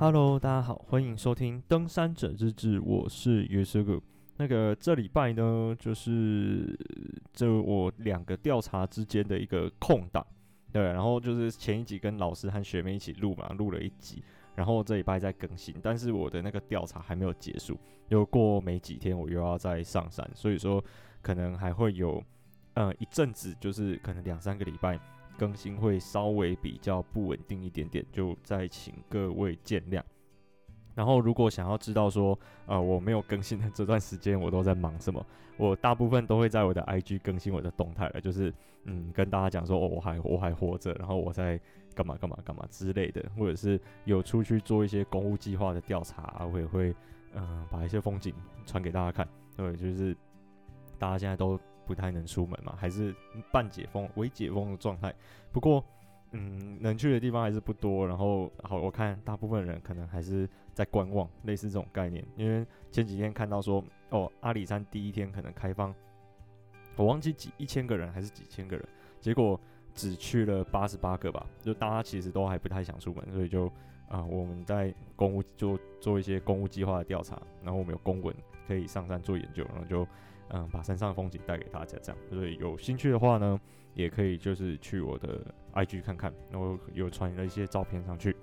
Hello，大家好，欢迎收听《登山者日志》，我是约瑟哥。那个这礼拜呢，就是这我两个调查之间的一个空档，对，然后就是前一集跟老师和学妹一起录嘛，录了一集，然后这礼拜再更新，但是我的那个调查还没有结束，又过没几天我又要再上山，所以说可能还会有呃一阵子，就是可能两三个礼拜。更新会稍微比较不稳定一点点，就再请各位见谅。然后，如果想要知道说，呃，我没有更新的这段时间我都在忙什么，我大部分都会在我的 IG 更新我的动态了，就是嗯，跟大家讲说，哦，我还我还活着，然后我在干嘛干嘛干嘛之类的，或者是有出去做一些公务计划的调查，我也会嗯、把一些风景传给大家看。对，就是大家现在都。不太能出门嘛，还是半解封、微解封的状态。不过，嗯，能去的地方还是不多。然后，好，我看大部分人可能还是在观望，类似这种概念。因为前几天看到说，哦，阿里山第一天可能开放，我忘记几一千个人还是几千个人，结果只去了八十八个吧。就大家其实都还不太想出门，所以就啊，我们在公务就做一些公务计划的调查，然后我们有公文可以上山做研究，然后就。嗯，把山上的风景带给大家，这样，所以有兴趣的话呢，也可以就是去我的 IG 看看，然后有传了一些照片上去，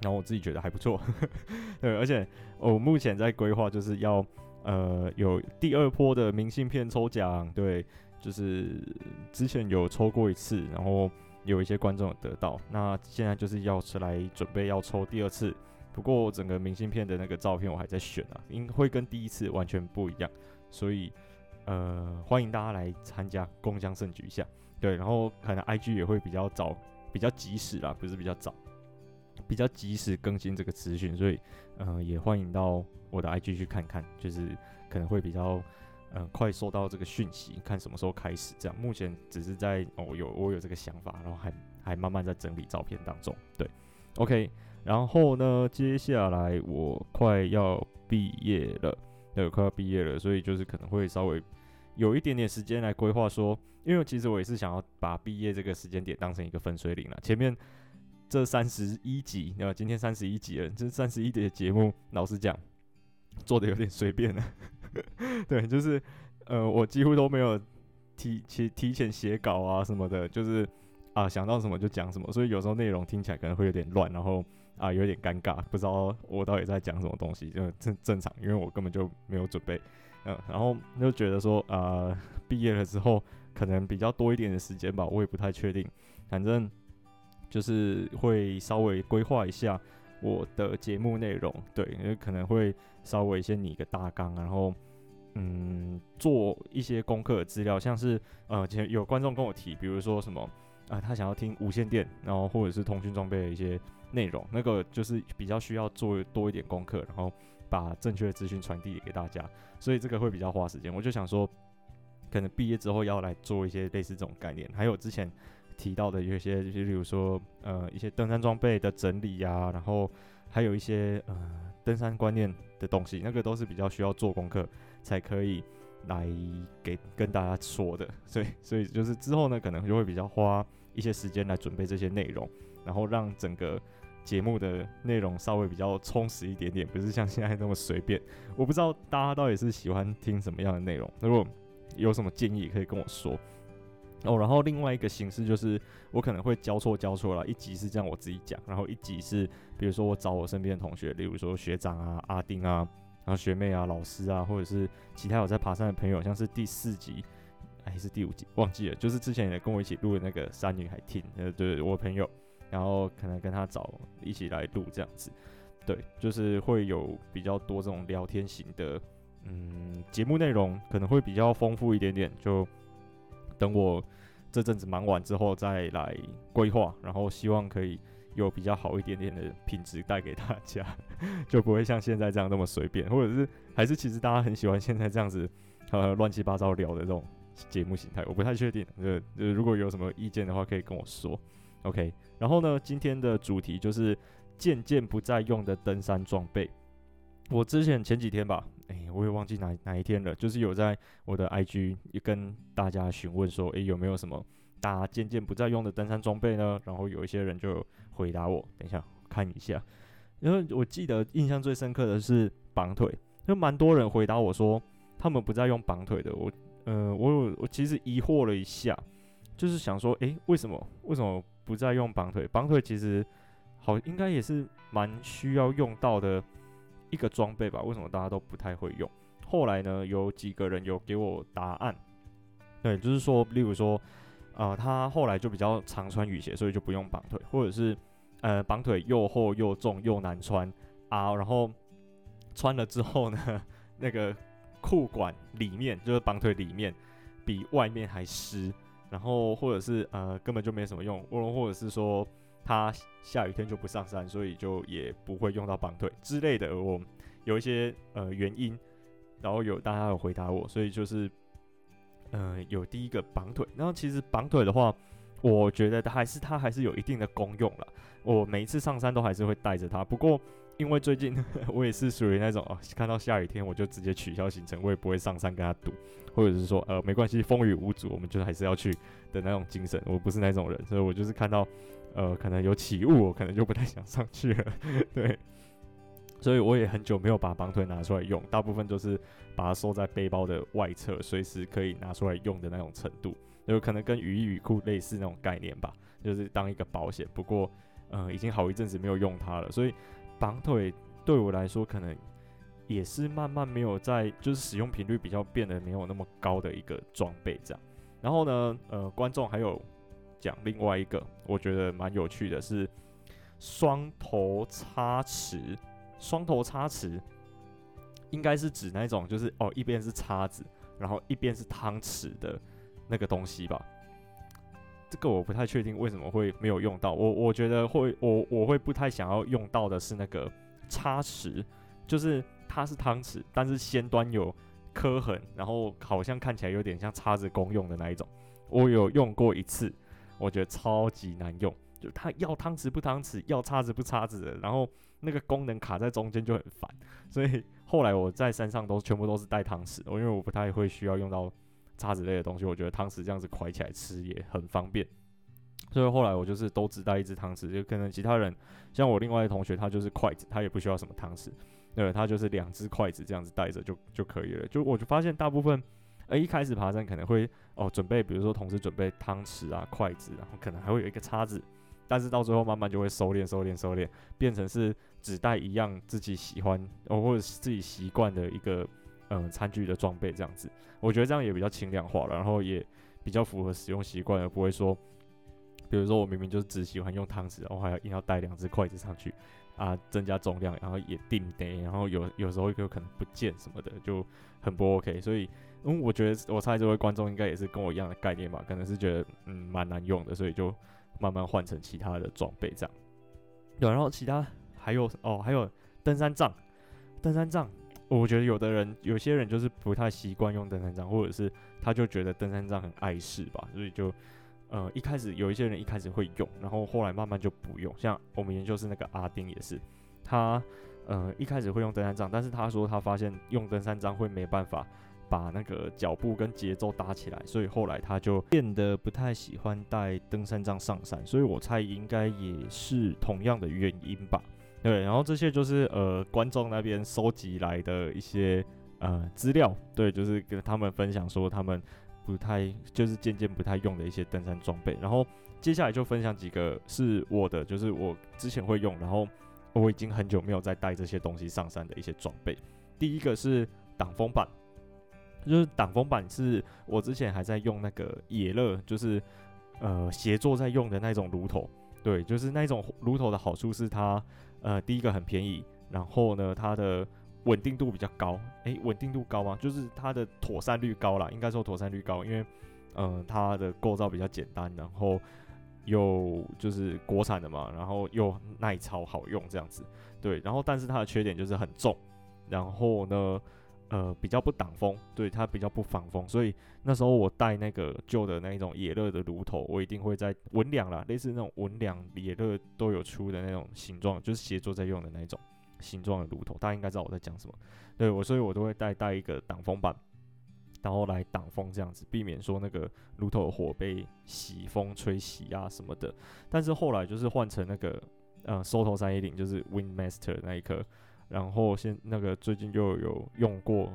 然后我自己觉得还不错，对，而且我目前在规划就是要呃有第二波的明信片抽奖，对，就是之前有抽过一次，然后有一些观众得到，那现在就是要出来准备要抽第二次，不过整个明信片的那个照片我还在选啊，应会跟第一次完全不一样。所以，呃，欢迎大家来参加，共襄盛举一下。对，然后可能 IG 也会比较早，比较及时啦，不是比较早，比较及时更新这个资讯。所以，呃，也欢迎到我的 IG 去看看，就是可能会比较，嗯，快收到这个讯息，看什么时候开始。这样，目前只是在哦，有我有这个想法，然后还还慢慢在整理照片当中。对，OK，然后呢，接下来我快要毕业了。对，快要毕业了，所以就是可能会稍微有一点点时间来规划说，因为其实我也是想要把毕业这个时间点当成一个分水岭了。前面这三十一集，今天三十一集了，这三十一集的节目，老实讲做的有点随便了。对，就是呃，我几乎都没有提提提前写稿啊什么的，就是啊想到什么就讲什么，所以有时候内容听起来可能会有点乱，然后。啊，有点尴尬，不知道我到底在讲什么东西，就正正常，因为我根本就没有准备，嗯，然后就觉得说，啊，毕业了之后可能比较多一点的时间吧，我也不太确定，反正就是会稍微规划一下我的节目内容，对，因为可能会稍微先拟一个大纲，然后嗯，做一些功课资料，像是呃，前有观众跟我提，比如说什么。啊，他想要听无线电，然后或者是通讯装备的一些内容，那个就是比较需要做多一点功课，然后把正确的资讯传递给大家，所以这个会比较花时间。我就想说，可能毕业之后要来做一些类似这种概念，还有之前提到的有一些，就是例如说呃一些登山装备的整理呀，然后还有一些呃登山观念的东西，那个都是比较需要做功课才可以。来给跟大家说的，所以所以就是之后呢，可能就会比较花一些时间来准备这些内容，然后让整个节目的内容稍微比较充实一点点，不是像现在那么随便。我不知道大家到底是喜欢听什么样的内容，如果有什么建议可以跟我说哦。然后另外一个形式就是我可能会交错交错了，一集是这样我自己讲，然后一集是比如说我找我身边的同学，例如说学长啊、阿丁啊。然后学妹啊、老师啊，或者是其他有在爬山的朋友，像是第四集还是第五集，忘记了。就是之前也跟我一起录的那个山女孩听，呃，对，我朋友，然后可能跟他找一起来录这样子，对，就是会有比较多这种聊天型的，嗯，节目内容可能会比较丰富一点点。就等我这阵子忙完之后再来规划，然后希望可以。有比较好一点点的品质带给大家，就不会像现在这样那么随便，或者是还是其实大家很喜欢现在这样子，呃，乱七八糟聊的这种节目形态，我不太确定。呃，呃，如果有什么意见的话，可以跟我说。OK，然后呢，今天的主题就是渐渐不再用的登山装备。我之前前几天吧，哎、我也忘记哪哪一天了，就是有在我的 IG 也跟大家询问说，哎、有没有什么？大家渐渐不再用的登山装备呢？然后有一些人就回答我，等一下看一下，因为我记得印象最深刻的是绑腿，就蛮多人回答我说他们不再用绑腿的。我，呃，我有我其实疑惑了一下，就是想说，诶、欸，为什么为什么不再用绑腿？绑腿其实好应该也是蛮需要用到的一个装备吧？为什么大家都不太会用？后来呢，有几个人有给我答案，对，就是说，例如说，呃，他后来就比较常穿雨鞋，所以就不用绑腿，或者是。呃，绑腿又厚又重又难穿啊，然后穿了之后呢，那个裤管里面就是绑腿里面比外面还湿，然后或者是呃根本就没什么用，或或者是说他下雨天就不上山，所以就也不会用到绑腿之类的。我有一些呃原因，然后有大家有回答我，所以就是呃有第一个绑腿，然后其实绑腿的话。我觉得还是它还是有一定的功用了。我每一次上山都还是会带着它。不过因为最近 我也是属于那种哦，看到下雨天我就直接取消行程，我也不会上山跟他赌，或者是说呃没关系，风雨无阻，我们就还是要去的那种精神。我不是那种人，所以我就是看到呃可能有起雾，我可能就不太想上去了。对，所以我也很久没有把绑腿拿出来用，大部分都是把它收在背包的外侧，随时可以拿出来用的那种程度。有可能跟雨衣雨裤类似那种概念吧，就是当一个保险。不过，呃，已经好一阵子没有用它了，所以绑腿对我来说可能也是慢慢没有在，就是使用频率比较变得没有那么高的一个装备这样。然后呢，呃，观众还有讲另外一个，我觉得蛮有趣的是双头叉匙。双头叉匙应该是指那种就是哦，一边是叉子，然后一边是汤匙的。那个东西吧，这个我不太确定为什么会没有用到。我我觉得会，我我会不太想要用到的是那个叉匙，就是它是汤匙，但是先端有刻痕，然后好像看起来有点像叉子功用的那一种。我有用过一次，我觉得超级难用，就它要汤匙不汤匙，要叉子不叉子的，然后那个功能卡在中间就很烦。所以后来我在山上都全部都是带汤匙，因为我不太会需要用到。叉子类的东西，我觉得汤匙这样子蒯起来吃也很方便，所以后来我就是都只带一只汤匙，就可能其他人像我另外一个同学，他就是筷子，他也不需要什么汤匙，对，他就是两只筷子这样子带着就就可以了。就我就发现大部分，呃，一开始爬山可能会哦准备，比如说同时准备汤匙啊、筷子，然后可能还会有一个叉子，但是到最后慢慢就会收敛、收敛、收敛，变成是只带一样自己喜欢哦或者是自己习惯的一个。嗯，餐具的装备这样子，我觉得这样也比较轻量化了，然后也比较符合使用习惯，而不会说，比如说我明明就是只喜欢用汤匙，然后还要硬要带两只筷子上去啊，增加重量，然后也定得，然后有有时候有可能不见什么的，就很不 OK。所以，嗯，我觉得我猜这位观众应该也是跟我一样的概念吧，可能是觉得嗯蛮难用的，所以就慢慢换成其他的装备这样。对，然后其他还有哦，还有登山杖，登山杖。我觉得有的人，有些人就是不太习惯用登山杖，或者是他就觉得登山杖很碍事吧，所以就，呃，一开始有一些人一开始会用，然后后来慢慢就不用。像我们研究室那个阿丁也是，他呃一开始会用登山杖，但是他说他发现用登山杖会没办法把那个脚步跟节奏搭起来，所以后来他就变得不太喜欢带登山杖上山。所以我猜应该也是同样的原因吧。对，然后这些就是呃观众那边收集来的一些呃资料，对，就是跟他们分享说他们不太就是渐渐不太用的一些登山装备。然后接下来就分享几个是我的，就是我之前会用，然后我已经很久没有再带这些东西上山的一些装备。第一个是挡风板，就是挡风板是我之前还在用那个野乐，就是呃协作在用的那种炉头，对，就是那种炉头的好处是它。呃，第一个很便宜，然后呢，它的稳定度比较高。诶，稳定度高吗？就是它的妥善率高啦，应该说妥善率高，因为，嗯、它的构造比较简单，然后又就是国产的嘛，然后又耐操好用这样子。对，然后但是它的缺点就是很重，然后呢，呃，比较不挡风，对，它比较不防风，所以那时候我带那个旧的那一种野乐的炉头，我一定会在文两啦，类似那种文两野乐都有出的那种形状，就是协作在用的那种形状的炉头，大家应该知道我在讲什么。对我，所以我都会带带一个挡风板，然后来挡风这样子，避免说那个炉头的火被洗风吹洗啊什么的。但是后来就是换成那个呃收头三一零就是 Windmaster 那一颗，然后现那个最近又有用过，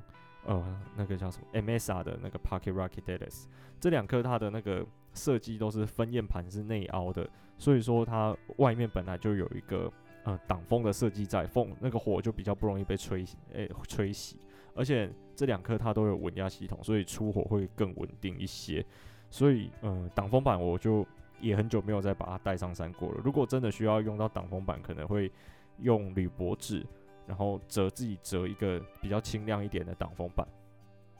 呃，那个叫什么 MSR 的那个 Pocket Rocket Dallas，这两颗它的那个设计都是分焰盘是内凹的，所以说它外面本来就有一个呃挡风的设计在，风那个火就比较不容易被吹诶、吹熄，而且这两颗它都有稳压系统，所以出火会更稳定一些，所以呃挡风板我就。也很久没有再把它带上山过了。如果真的需要用到挡风板，可能会用铝箔纸，然后折自己折一个比较轻量一点的挡风板。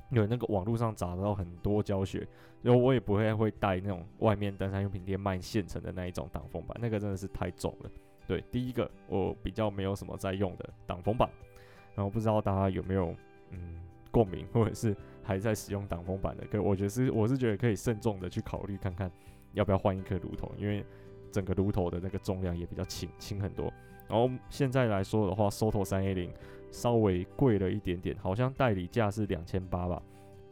有那个网络上找到很多教学，然后我也不会会带那种外面登山用品店卖现成的那一种挡风板，那个真的是太重了。对，第一个我比较没有什么在用的挡风板，然后不知道大家有没有嗯共鸣，或者是还在使用挡风板的，可我觉得是我是觉得可以慎重的去考虑看看。要不要换一颗炉头？因为整个炉头的那个重量也比较轻，轻很多。然后现在来说的话，Soto 三 A 零稍微贵了一点点，好像代理价是两千八吧。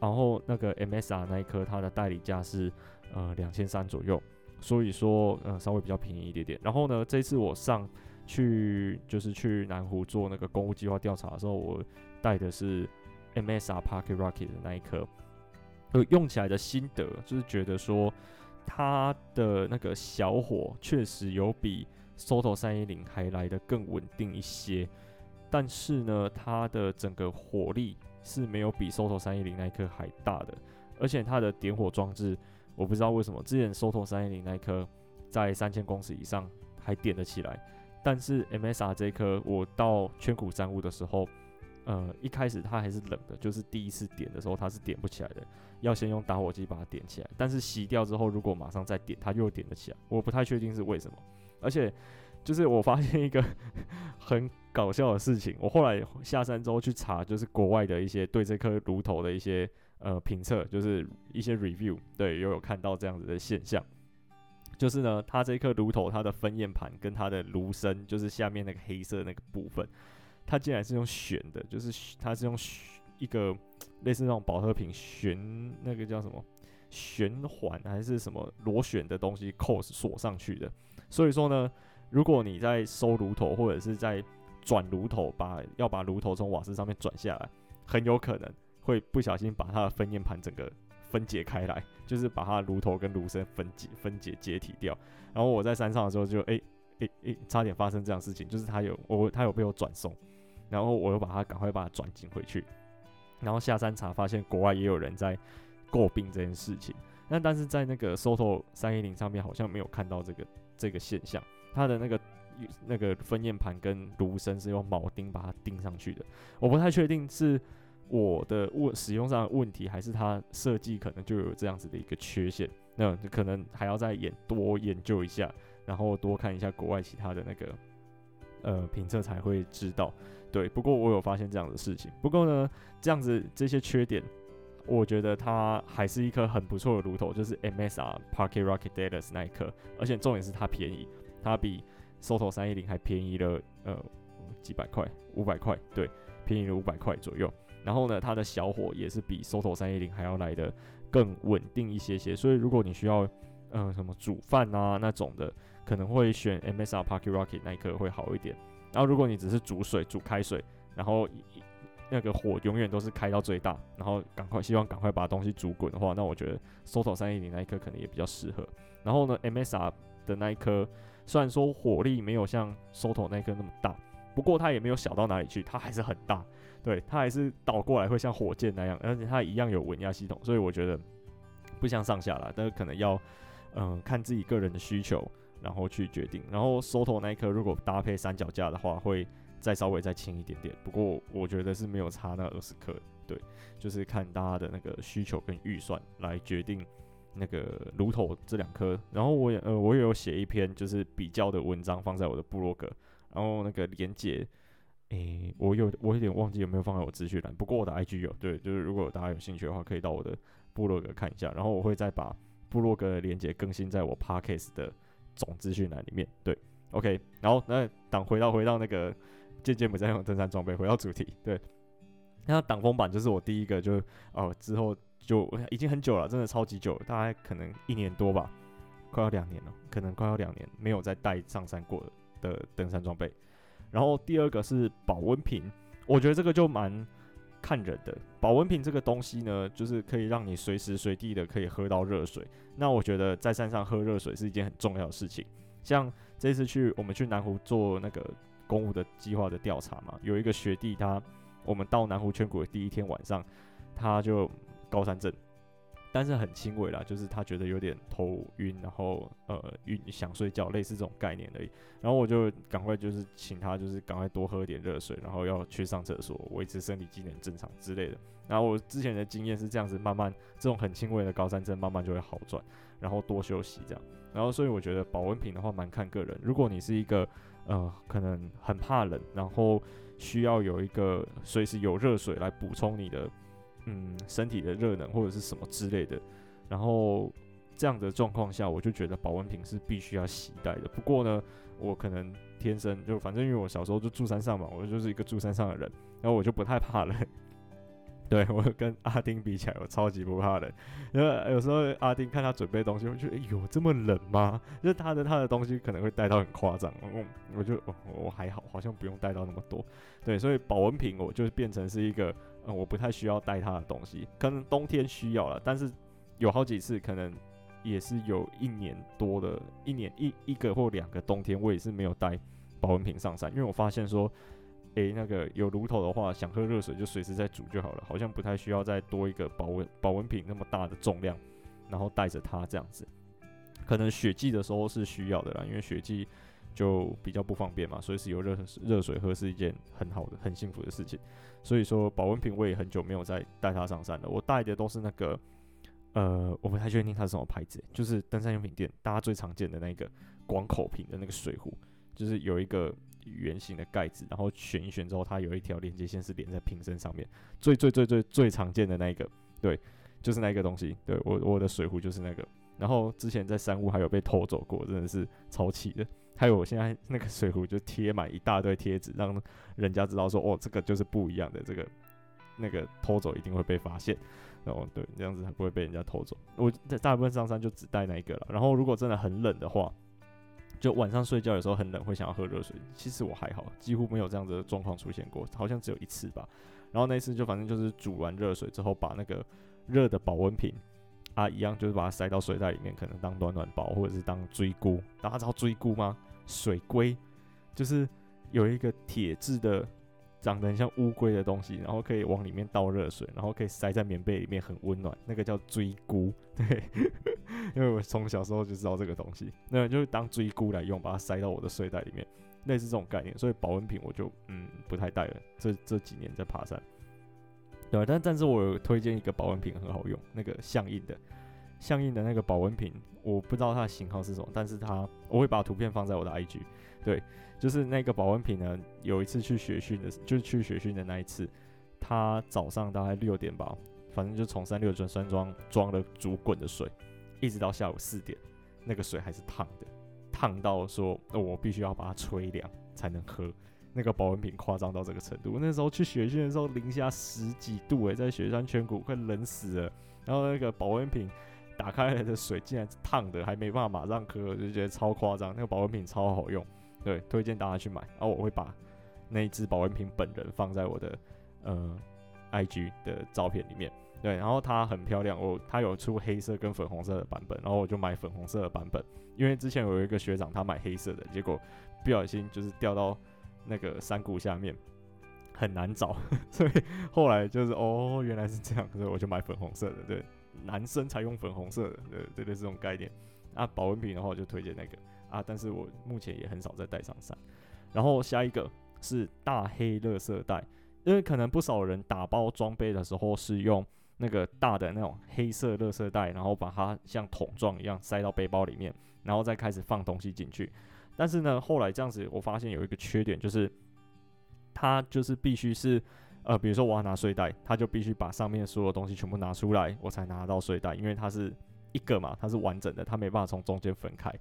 然后那个 MSR 那一颗，它的代理价是呃两千三左右，所以说呃稍微比较便宜一点点。然后呢，这次我上去就是去南湖做那个公务计划调查的时候，我带的是 MSR Pocket Rocket 的那一颗，呃，用起来的心得就是觉得说。它的那个小火确实有比 Soto 三一零还来得更稳定一些，但是呢，它的整个火力是没有比 Soto 三一零那一颗还大的，而且它的点火装置，我不知道为什么之前 Soto 三一零那一颗在三千公尺以上还点得起来，但是 MSR 这一颗我到圈谷山屋的时候。呃，一开始它还是冷的，就是第一次点的时候它是点不起来的，要先用打火机把它点起来。但是熄掉之后，如果马上再点，它又点得起来。我不太确定是为什么。而且，就是我发现一个 很搞笑的事情，我后来下山之后去查，就是国外的一些对这颗炉头的一些呃评测，就是一些 review，对，又有看到这样子的现象。就是呢，它这颗炉头它的分焰盘跟它的炉身，就是下面那个黑色那个部分。它竟然是用旋的，就是它是用一个类似那种保特瓶旋，那个叫什么旋环还是什么螺旋的东西扣锁上去的。所以说呢，如果你在收炉头或者是在转炉头，把要把炉头从瓦斯上面转下来，很有可能会不小心把它的分焰盘整个分解开来，就是把它炉头跟炉身分解分解解体掉。然后我在山上的时候就诶诶诶，差点发生这样事情，就是它有我它有被我转送。然后我又把它赶快把它转进回去，然后下山查发现国外也有人在诟病这件事情，那但是在那个 Soto 三一零上面好像没有看到这个这个现象，它的那个那个分焰盘跟炉身是用铆钉把它钉上去的，我不太确定是我的问使用上的问题，还是它设计可能就有这样子的一个缺陷，那可能还要再研多研究一下，然后多看一下国外其他的那个呃评测才会知道。对，不过我有发现这样的事情。不过呢，这样子这些缺点，我觉得它还是一颗很不错的炉头，就是 MSR Pocket Rocket Dallas 那一颗。而且重点是它便宜，它比 Soto 三一零还便宜了呃几百块，五百块，对，便宜了五百块左右。然后呢，它的小火也是比 Soto 三一零还要来的更稳定一些些。所以如果你需要呃什么煮饭啊那种的，可能会选 MSR Pocket Rocket 那一颗会好一点。然后，如果你只是煮水、煮开水，然后那个火永远都是开到最大，然后赶快希望赶快把东西煮滚的话，那我觉得 Soto 三一零那一颗可能也比较适合。然后呢，MSR 的那一颗虽然说火力没有像 Soto 那颗那么大，不过它也没有小到哪里去，它还是很大。对，它还是倒过来会像火箭那样，而且它一样有稳压系统，所以我觉得不相上下啦，但是可能要嗯、看自己个人的需求。然后去决定，然后 Soto 那一颗如果搭配三脚架的话，会再稍微再轻一点点。不过我觉得是没有差那二十克，对，就是看大家的那个需求跟预算来决定那个炉头这两颗。然后我也呃我也有写一篇就是比较的文章放在我的部落格，然后那个连接，诶，我有我有点忘记有没有放在我资讯栏，不过我的 IG 有，对，就是如果大家有兴趣的话，可以到我的部落格看一下。然后我会再把部落格的连接更新在我 Parkes 的。总资讯栏里面，对，OK，然后那等回到回到那个渐渐不再用登山装备，回到主题，对，那挡风板就是我第一个就哦之后就已经很久了，真的超级久了，大概可能一年多吧，快要两年了，可能快要两年没有再带上山过的登山装备。然后第二个是保温瓶，我觉得这个就蛮看人的。保温瓶这个东西呢，就是可以让你随时随地的可以喝到热水。那我觉得在山上喝热水是一件很重要的事情。像这次去我们去南湖做那个公务的计划的调查嘛，有一个学弟他，我们到南湖圈谷的第一天晚上，他就高山症。但是很轻微啦，就是他觉得有点头晕，然后呃晕想睡觉，类似这种概念而已。然后我就赶快就是请他就是赶快多喝点热水，然后要去上厕所，维持生理机能正常之类的。然后我之前的经验是这样子，慢慢这种很轻微的高山症慢慢就会好转，然后多休息这样。然后所以我觉得保温瓶的话蛮看个人，如果你是一个呃可能很怕冷，然后需要有一个随时有热水来补充你的。嗯，身体的热能或者是什么之类的，然后这样的状况下，我就觉得保温瓶是必须要携带的。不过呢，我可能天生就反正因为我小时候就住山上嘛，我就是一个住山上的人，然后我就不太怕冷。对，我跟阿丁比起来，我超级不怕冷。因为有时候阿丁看他准备东西，我觉得哎呦这么冷吗？就是他的他的东西可能会带到很夸张，我我就我我还好，好像不用带到那么多。对，所以保温瓶我就变成是一个。嗯，我不太需要带它的东西，可能冬天需要了，但是有好几次，可能也是有一年多的，一年一一个或两个冬天，我也是没有带保温瓶上山，因为我发现说，诶、那个有炉头的话，想喝热水就随时在煮就好了，好像不太需要再多一个保温保温瓶那么大的重量，然后带着它这样子，可能雪季的时候是需要的啦，因为雪季。就比较不方便嘛，所以是有热热水喝是一件很好的、很幸福的事情。所以说保温瓶我也很久没有再带它上山了。我带的都是那个，呃，我不太确定它是什么牌子，就是登山用品店大家最常见的那个广口瓶的那个水壶，就是有一个圆形的盖子，然后旋一旋之后，它有一条连接线是连在瓶身上面。最最最最最常见的那一个，对，就是那个东西。对，我我的水壶就是那个。然后之前在山屋还有被偷走过，真的是超气的。还有我现在那个水壶就贴满一大堆贴纸，让人家知道说哦，这个就是不一样的，这个那个偷走一定会被发现。然后对，这样子才不会被人家偷走。我在大部分上山就只带那一个了。然后如果真的很冷的话，就晚上睡觉的时候很冷，会想要喝热水。其实我还好，几乎没有这样子的状况出现过，好像只有一次吧。然后那次就反正就是煮完热水之后，把那个热的保温瓶。啊，一样就是把它塞到水袋里面，可能当暖暖包，或者是当锥菇。大家知道锥菇吗？水龟就是有一个铁质的，长得很像乌龟的东西，然后可以往里面倒热水，然后可以塞在棉被里面，很温暖。那个叫追菇，对，因为我从小时候就知道这个东西，那就是当追菇来用，把它塞到我的睡袋里面，类似这种概念。所以保温瓶我就嗯不太带了。这这几年在爬山。对，但但是我有推荐一个保温瓶很好用，那个象印的，象印的那个保温瓶，我不知道它的型号是什么，但是它我会把图片放在我的 IG。对，就是那个保温瓶呢，有一次去雪训的，就是去雪训的那一次，他早上大概六点吧，反正就从三六钻山庄装了煮滚的水，一直到下午四点，那个水还是烫的，烫到说，哦，我必须要把它吹凉才能喝。那个保温瓶夸张到这个程度，那时候去雪训的时候零下十几度诶、欸，在雪山圈谷快冷死了。然后那个保温瓶打开来的水竟然烫的，还没办法马上喝，就觉得超夸张。那个保温瓶超好用，对，推荐大家去买。然后我会把那一只保温瓶本人放在我的呃 IG 的照片里面。对，然后它很漂亮，我它有出黑色跟粉红色的版本，然后我就买粉红色的版本，因为之前有一个学长他买黑色的，结果不小心就是掉到。那个山谷下面很难找，所以后来就是哦，原来是这样，所以我就买粉红色的。对，男生才用粉红色的，对对对，这种概念。啊，保温瓶的话，我就推荐那个啊，但是我目前也很少再带上伞。然后下一个是大黑垃圾袋，因为可能不少人打包装备的时候是用那个大的那种黑色垃圾袋，然后把它像桶状一样塞到背包里面，然后再开始放东西进去。但是呢，后来这样子，我发现有一个缺点，就是它就是必须是，呃，比如说我要拿睡袋，它就必须把上面所有东西全部拿出来，我才拿到睡袋，因为它是一个嘛，它是完整的，它没办法从中间分开。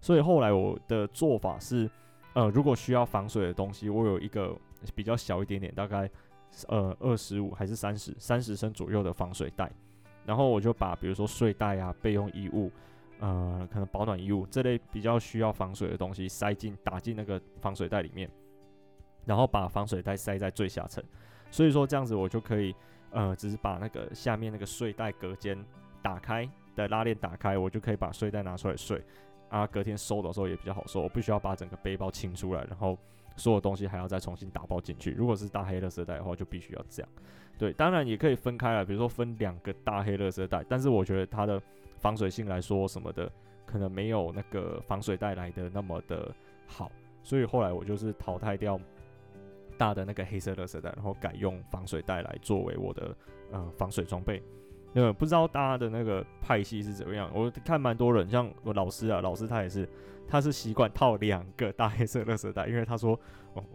所以后来我的做法是，呃，如果需要防水的东西，我有一个比较小一点点，大概呃二十五还是三十三十升左右的防水袋，然后我就把比如说睡袋啊、备用衣物。呃，可能保暖衣物这类比较需要防水的东西塞进打进那个防水袋里面，然后把防水袋塞在最下层，所以说这样子我就可以，呃，只是把那个下面那个睡袋隔间打开的拉链打开，我就可以把睡袋拿出来睡，啊，隔天收的时候也比较好收，我不需要把整个背包清出来，然后所有东西还要再重新打包进去。如果是大黑垃圾袋的话，就必须要这样。对，当然也可以分开来，比如说分两个大黑垃圾袋，但是我觉得它的。防水性来说什么的，可能没有那个防水袋来的那么的好，所以后来我就是淘汰掉大的那个黑色垃圾袋，然后改用防水袋来作为我的呃防水装备。呃，不知道大家的那个派系是怎么样？我看蛮多人，像我老师啊，老师他也是，他是习惯套两个大黑色垃圾袋，因为他说，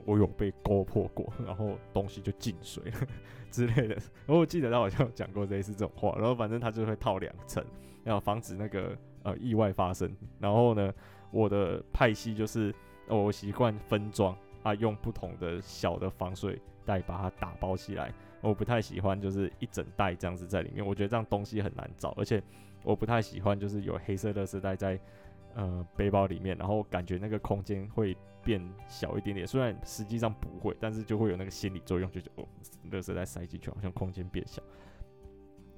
我有被勾破过，然后东西就进水了 之类的。我记得他好像讲过类似这种话，然后反正他就会套两层。要防止那个呃意外发生，然后呢，我的派系就是我习惯分装啊，用不同的小的防水袋把它打包起来。我不太喜欢就是一整袋这样子在里面，我觉得这样东西很难找，而且我不太喜欢就是有黑色垃圾袋在呃背包里面，然后感觉那个空间会变小一点点。虽然实际上不会，但是就会有那个心理作用，就觉得哦，垃圾袋塞进去好像空间变小，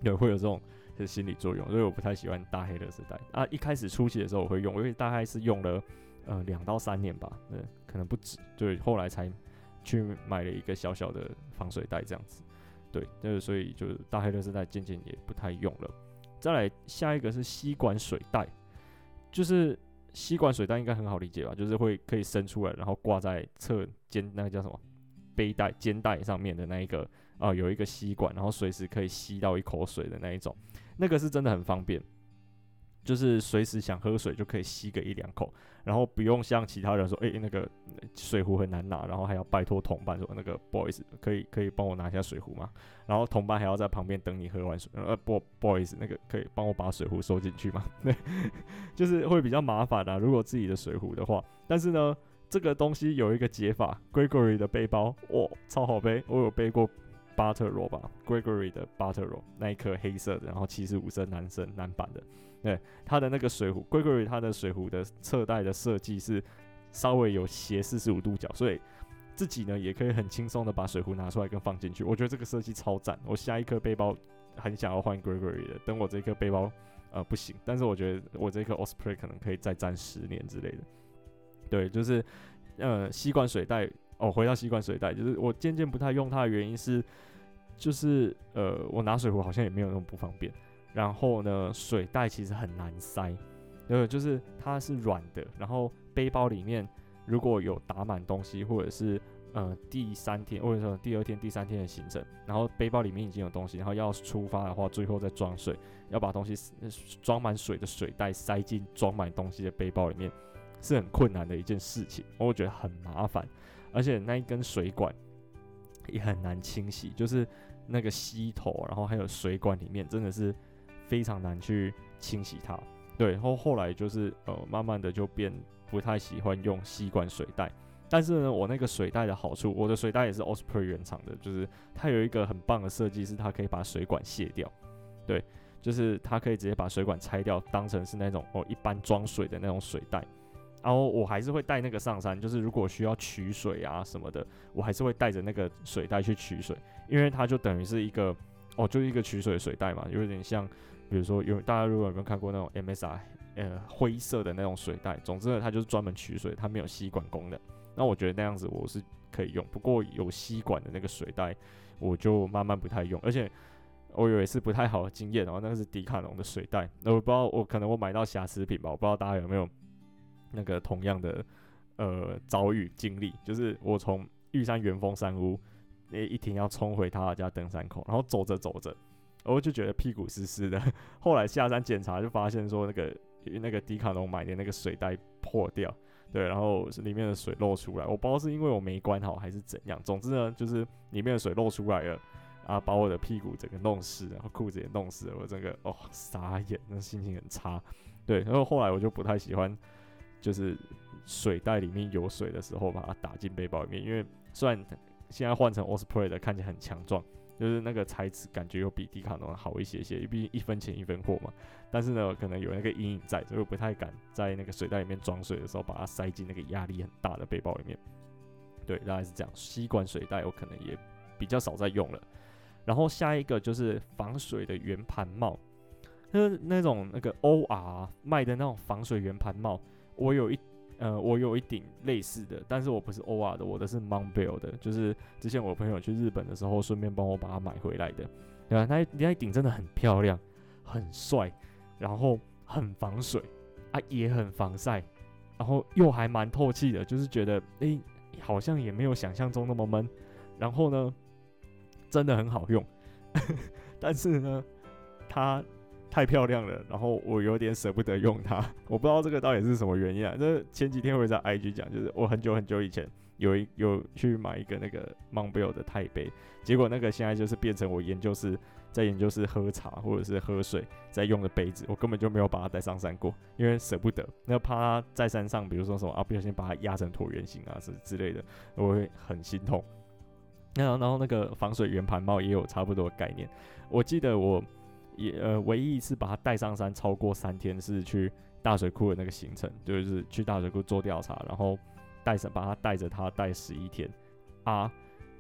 对，会有这种。是心理作用，所以我不太喜欢大黑垃圾袋啊。一开始初期的时候我会用，因为大概是用了呃两到三年吧，对，可能不止，对，后来才去买了一个小小的防水袋这样子，对，就是所以就是大黑垃圾袋渐渐也不太用了。再来下一个是吸管水袋，就是吸管水袋应该很好理解吧，就是会可以伸出来，然后挂在侧肩那个叫什么背带肩带上面的那一个啊、有一个吸管，然后随时可以吸到一口水的那一种。那个是真的很方便，就是随时想喝水就可以吸个一两口，然后不用像其他人说，诶、那个水壶很难拿，然后还要拜托同伴说，那个，boys，，可以可以帮我拿一下水壶吗？然后同伴还要在旁边等你喝完水，呃，不不好意思，那个可以帮我把水壶收进去吗？对，就是会比较麻烦的，如果自己的水壶的话。但是呢，这个东西有一个解法，Gregory 的背包，哇，超好背，我有背过。Butterroll 吧，Gregory 的 Butterroll 那一颗黑色的，然后七十五升男生男版的，对，它的那个水壶，Gregory 它的水壶的侧带的设计是稍微有斜四十五度角，所以自己呢也可以很轻松的把水壶拿出来跟放进去。我觉得这个设计超赞，我下一颗背包很想要换 Gregory 的，等我这颗背包呃不行，但是我觉得我这颗 Osprey 可能可以再战十年之类的。对，就是呃吸管水袋。哦，回到吸管水袋，就是我渐渐不太用它的原因是，就是呃，我拿水壶好像也没有那么不方便。然后呢，水袋其实很难塞，呃，就是它是软的。然后背包里面如果有打满东西，或者是呃第三天或者说第二天、第三天的行程，然后背包里面已经有东西，然后要出发的话，最后再装水，要把东西装满水的水袋塞进装满东西的背包里面，是很困难的一件事情，我觉得很麻烦。而且那一根水管也很难清洗，就是那个吸头，然后还有水管里面真的是非常难去清洗它。对，然后后来就是呃，慢慢的就变不太喜欢用吸管水袋。但是呢，我那个水袋的好处，我的水袋也是 Osprey 原厂的，就是它有一个很棒的设计，是它可以把水管卸掉。对，就是它可以直接把水管拆掉，当成是那种哦一般装水的那种水袋。然后我还是会带那个上山，就是如果需要取水啊什么的，我还是会带着那个水袋去取水，因为它就等于是一个哦，就是一个取水水袋嘛，有点像，比如说有大家如果有没有看过那种 MSR 呃灰色的那种水袋，总之呢，它就是专门取水，它没有吸管功能。那我觉得那样子我是可以用，不过有吸管的那个水袋我就慢慢不太用，而且我以为是不太好的经验，然后那个是迪卡侬的水袋，那我不知道我可能我买到瑕疵品吧，我不知道大家有没有。那个同样的呃遭遇经历，就是我从玉山元丰山屋那一停要冲回他家登山口，然后走着走着，我就觉得屁股湿湿的。后来下山检查，就发现说那个那个迪卡侬买的那个水袋破掉，对，然后里面的水漏出来，我不知道是因为我没关好还是怎样。总之呢，就是里面的水漏出来了啊，把我的屁股整个弄湿，然后裤子也弄湿了，我整个哦傻眼，那心情很差。对，然后后来我就不太喜欢。就是水袋里面有水的时候，把它打进背包里面。因为虽然现在换成 Osprey 的看起来很强壮，就是那个材质感觉又比迪卡侬好一些些，毕竟一分钱一分货嘛。但是呢，可能有那个阴影在，所以不太敢在那个水袋里面装水的时候把它塞进那个压力很大的背包里面。对，大概是这样。吸管水袋我可能也比较少在用了。然后下一个就是防水的圆盘帽，就是那种那个 OR 卖的那种防水圆盘帽，我有一。呃，我有一顶类似的，但是我不是 OR 的，我的是 m o n b e l l 的，就是之前我朋友去日本的时候，顺便帮我把它买回来的。对啊，那那一顶真的很漂亮，很帅，然后很防水啊，也很防晒，然后又还蛮透气的，就是觉得诶、好像也没有想象中那么闷。然后呢，真的很好用，但是呢，它。太漂亮了，然后我有点舍不得用它，我不知道这个到底是什么原因啊。这前几天我在 IG 讲，就是我很久很久以前有一有去买一个那个 Montbell 的钛杯，结果那个现在就是变成我研究室在研究室喝茶或者是喝水在用的杯子，我根本就没有把它带上山过，因为舍不得，那怕它在山上，比如说什么啊，不小心把它压成椭圆形啊什么之类的，我会很心痛。那然后那个防水圆盘帽也有差不多概念，我记得我。也呃，唯一一次把它带上山超过三天是去大水库的那个行程，就是去大水库做调查，然后带着把它带着它带十一天啊，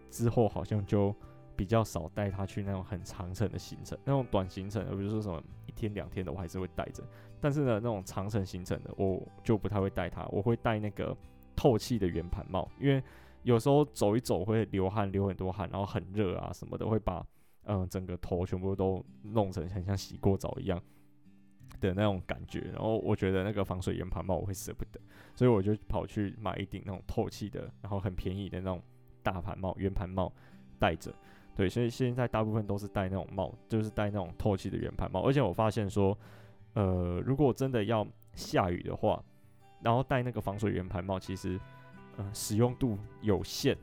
之后好像就比较少带它去那种很长程的行程，那种短行程，比如说什么一天两天的，我还是会带着，但是呢，那种长程行程的我就不太会带它，我会带那个透气的圆盘帽，因为有时候走一走会流汗，流很多汗，然后很热啊什么的，会把。嗯，整个头全部都弄成很像洗过澡一样的那种感觉，然后我觉得那个防水圆盘帽我会舍不得，所以我就跑去买一顶那种透气的，然后很便宜的那种大盘帽、圆盘帽戴着。对，所以现在大部分都是戴那种帽，就是戴那种透气的圆盘帽。而且我发现说，呃，如果真的要下雨的话，然后戴那个防水圆盘帽，其实呃使用度有限，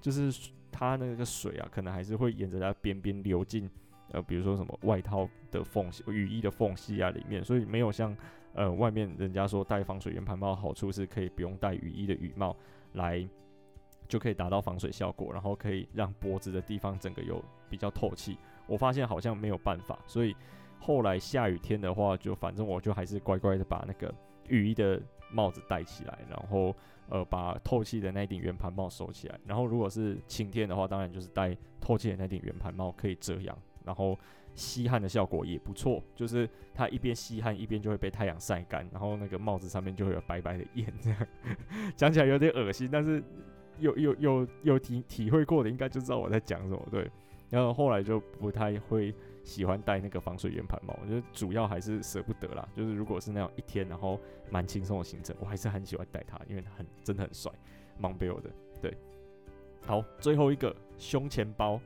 就是。它那个水啊，可能还是会沿着它边边流进，呃，比如说什么外套的缝隙、雨衣的缝隙啊里面，所以没有像呃外面人家说戴防水圆盘帽好处是可以不用戴雨衣的雨帽来就可以达到防水效果，然后可以让脖子的地方整个有比较透气。我发现好像没有办法，所以后来下雨天的话，就反正我就还是乖乖的把那个雨衣的帽子戴起来，然后。呃，把透气的那顶圆盘帽收起来，然后如果是晴天的话，当然就是戴透气的那顶圆盘帽可以遮阳，然后吸汗的效果也不错，就是它一边吸汗一边就会被太阳晒干，然后那个帽子上面就会有白白的烟，这样。讲起来有点恶心，但是有有有有体体会过的应该就知道我在讲什么，对，然后后来就不太会。喜欢戴那个防水圆盘帽，我觉得主要还是舍不得啦。就是如果是那样一天，然后蛮轻松的行程，我还是很喜欢戴它，因为它很真的很帅，Montbell 的。对，好，最后一个胸前包，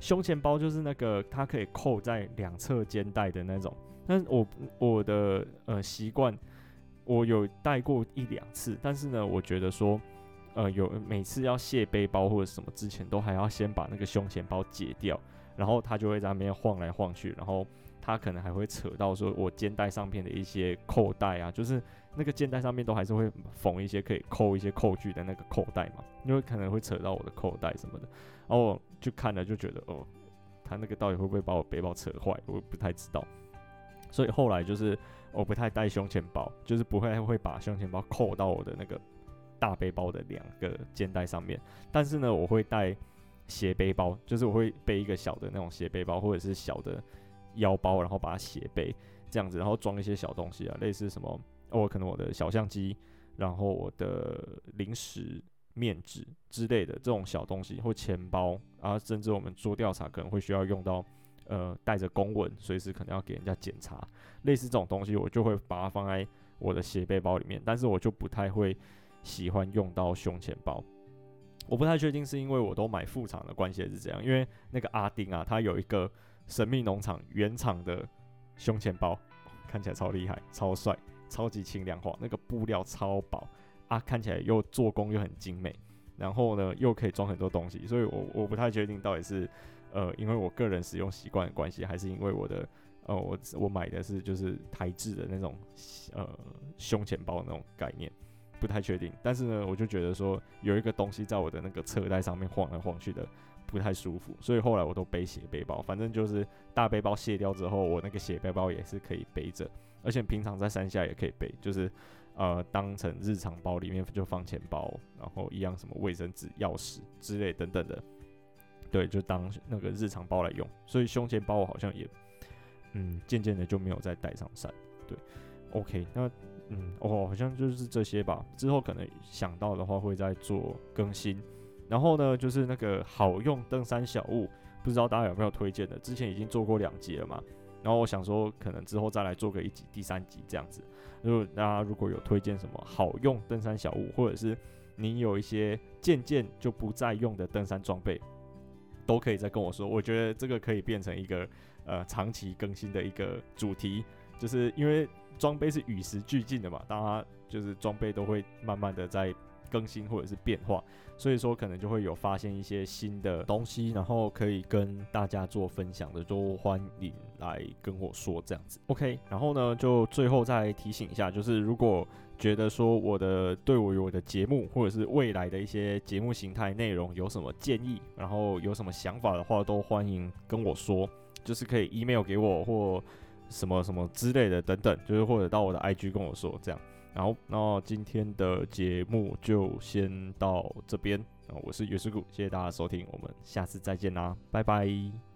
胸前包就是那个它可以扣在两侧肩带的那种。但是我我的呃习惯，我有戴过一两次，但是呢，我觉得说呃有每次要卸背包或者什么之前，都还要先把那个胸前包解掉。然后他就会在那边晃来晃去，然后他可能还会扯到说我肩带上面的一些扣带啊，就是那个肩带上面都还是会缝一些可以扣一些扣具的那个扣带嘛，因为可能会扯到我的扣带什么的，然后我就看了就觉得哦，他那个到底会不会把我背包扯坏，我不太知道，所以后来就是我不太带胸前包，就是不会会把胸前包扣到我的那个大背包的两个肩带上面，但是呢，我会带。斜背包就是我会背一个小的那种斜背包，或者是小的腰包，然后把它斜背这样子，然后装一些小东西啊，类似什么，哦，可能我的小相机，然后我的零食、面纸之类的这种小东西，或钱包，然后甚至我们做调查可能会需要用到，呃，带着公文，随时可能要给人家检查，类似这种东西，我就会把它放在我的斜背包里面，但是我就不太会喜欢用到胸前包。我不太确定是因为我都买副厂的关系还是怎样，因为那个阿丁啊，他有一个神秘农场原厂的胸前包，看起来超厉害、超帅、超级轻量化，那个布料超薄啊，看起来又做工又很精美，然后呢又可以装很多东西，所以我我不太确定到底是呃因为我个人使用习惯的关系，还是因为我的呃我我买的是就是台制的那种呃胸前包那种概念。不太确定，但是呢，我就觉得说有一个东西在我的那个侧袋上面晃来晃去的，不太舒服，所以后来我都背斜背包，反正就是大背包卸掉之后，我那个斜背包也是可以背着，而且平常在山下也可以背，就是呃当成日常包里面就放钱包，然后一样什么卫生纸、钥匙之类等等的，对，就当那个日常包来用，所以胸前包我好像也嗯渐渐的就没有再带上山，对，OK，那嗯哦好像就是这些吧，之后可能想到的话会再做更新。然后呢，就是那个好用登山小物，不知道大家有没有推荐的？之前已经做过两集了嘛。然后我想说，可能之后再来做个一集、第三集这样子。如果大家如果有推荐什么好用登山小物，或者是你有一些渐渐就不再用的登山装备，都可以再跟我说。我觉得这个可以变成一个呃长期更新的一个主题，就是因为装备是与时俱进的嘛，大家就是装备都会慢慢的在。更新或者是变化，所以说可能就会有发现一些新的东西，然后可以跟大家做分享的，都欢迎来跟我说这样子。OK，然后呢，就最后再提醒一下，就是如果觉得说我的对我有我的节目或者是未来的一些节目形态内容有什么建议，然后有什么想法的话，都欢迎跟我说，就是可以 email 给我或什么什么之类的等等，就是或者到我的 IG 跟我说这样。然后，那今天的节目就先到这边。我是月师傅，谢谢大家收听，我们下次再见啦，拜拜。